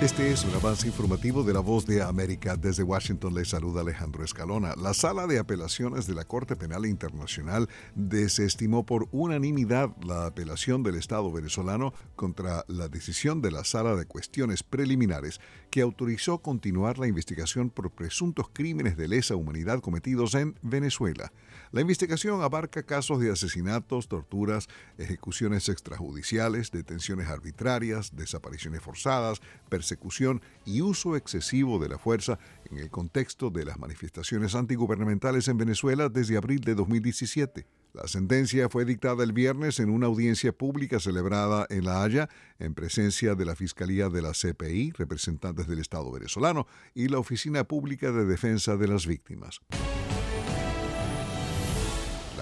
Este es un avance informativo de la voz de América. Desde Washington le saluda Alejandro Escalona. La sala de apelaciones de la Corte Penal Internacional desestimó por unanimidad la apelación del Estado venezolano contra la decisión de la sala de cuestiones preliminares que autorizó continuar la investigación por presuntos crímenes de lesa humanidad cometidos en Venezuela. La investigación abarca casos de asesinatos, torturas, ejecuciones extrajudiciales, detenciones arbitrarias, desapariciones forzadas, persecución y uso excesivo de la fuerza en el contexto de las manifestaciones antigubernamentales en Venezuela desde abril de 2017. La sentencia fue dictada el viernes en una audiencia pública celebrada en La Haya en presencia de la Fiscalía de la CPI, representantes del Estado venezolano y la Oficina Pública de Defensa de las Víctimas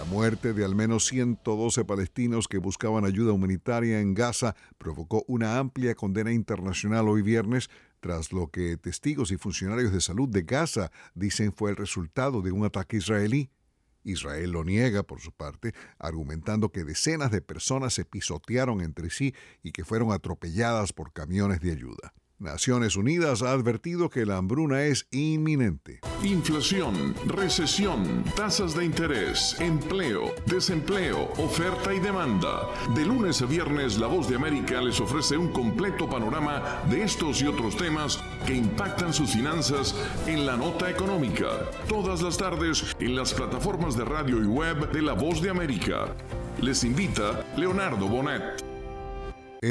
muerte de al menos 112 palestinos que buscaban ayuda humanitaria en Gaza provocó una amplia condena internacional hoy viernes, tras lo que testigos y funcionarios de salud de Gaza dicen fue el resultado de un ataque israelí. Israel lo niega, por su parte, argumentando que decenas de personas se pisotearon entre sí y que fueron atropelladas por camiones de ayuda. Naciones Unidas ha advertido que la hambruna es inminente. Inflación, recesión, tasas de interés, empleo, desempleo, oferta y demanda. De lunes a viernes, La Voz de América les ofrece un completo panorama de estos y otros temas que impactan sus finanzas en la nota económica. Todas las tardes en las plataformas de radio y web de La Voz de América. Les invita Leonardo Bonet.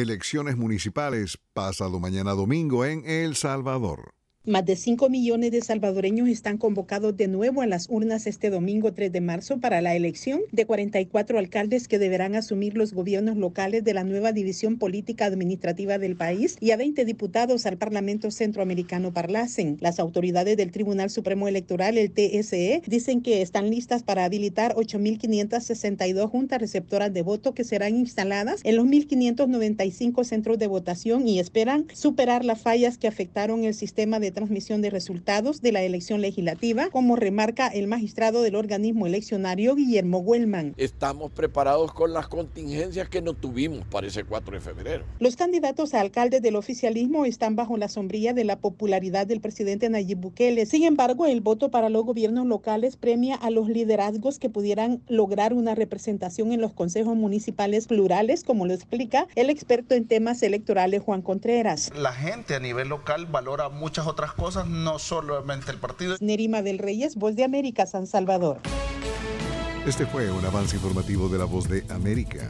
Elecciones municipales pasado mañana domingo en El Salvador. Más de 5 millones de salvadoreños están convocados de nuevo a las urnas este domingo 3 de marzo para la elección de 44 alcaldes que deberán asumir los gobiernos locales de la nueva división política administrativa del país y a 20 diputados al Parlamento Centroamericano Parlacen. Las autoridades del Tribunal Supremo Electoral, el TSE, dicen que están listas para habilitar 8.562 juntas receptoras de voto que serán instaladas en los 1.595 centros de votación y esperan superar las fallas que afectaron el sistema de transmisión de resultados de la elección legislativa, como remarca el magistrado del organismo eleccionario Guillermo Huelman. Estamos preparados con las contingencias que no tuvimos para ese 4 de febrero. Los candidatos a alcaldes del oficialismo están bajo la sombrilla de la popularidad del presidente Nayib Bukele. Sin embargo, el voto para los gobiernos locales premia a los liderazgos que pudieran lograr una representación en los consejos municipales plurales, como lo explica el experto en temas electorales Juan Contreras. La gente a nivel local valora muchas otras cosas, no solamente el partido. Nerima del Reyes, Voz de América, San Salvador. Este fue un avance informativo de la Voz de América.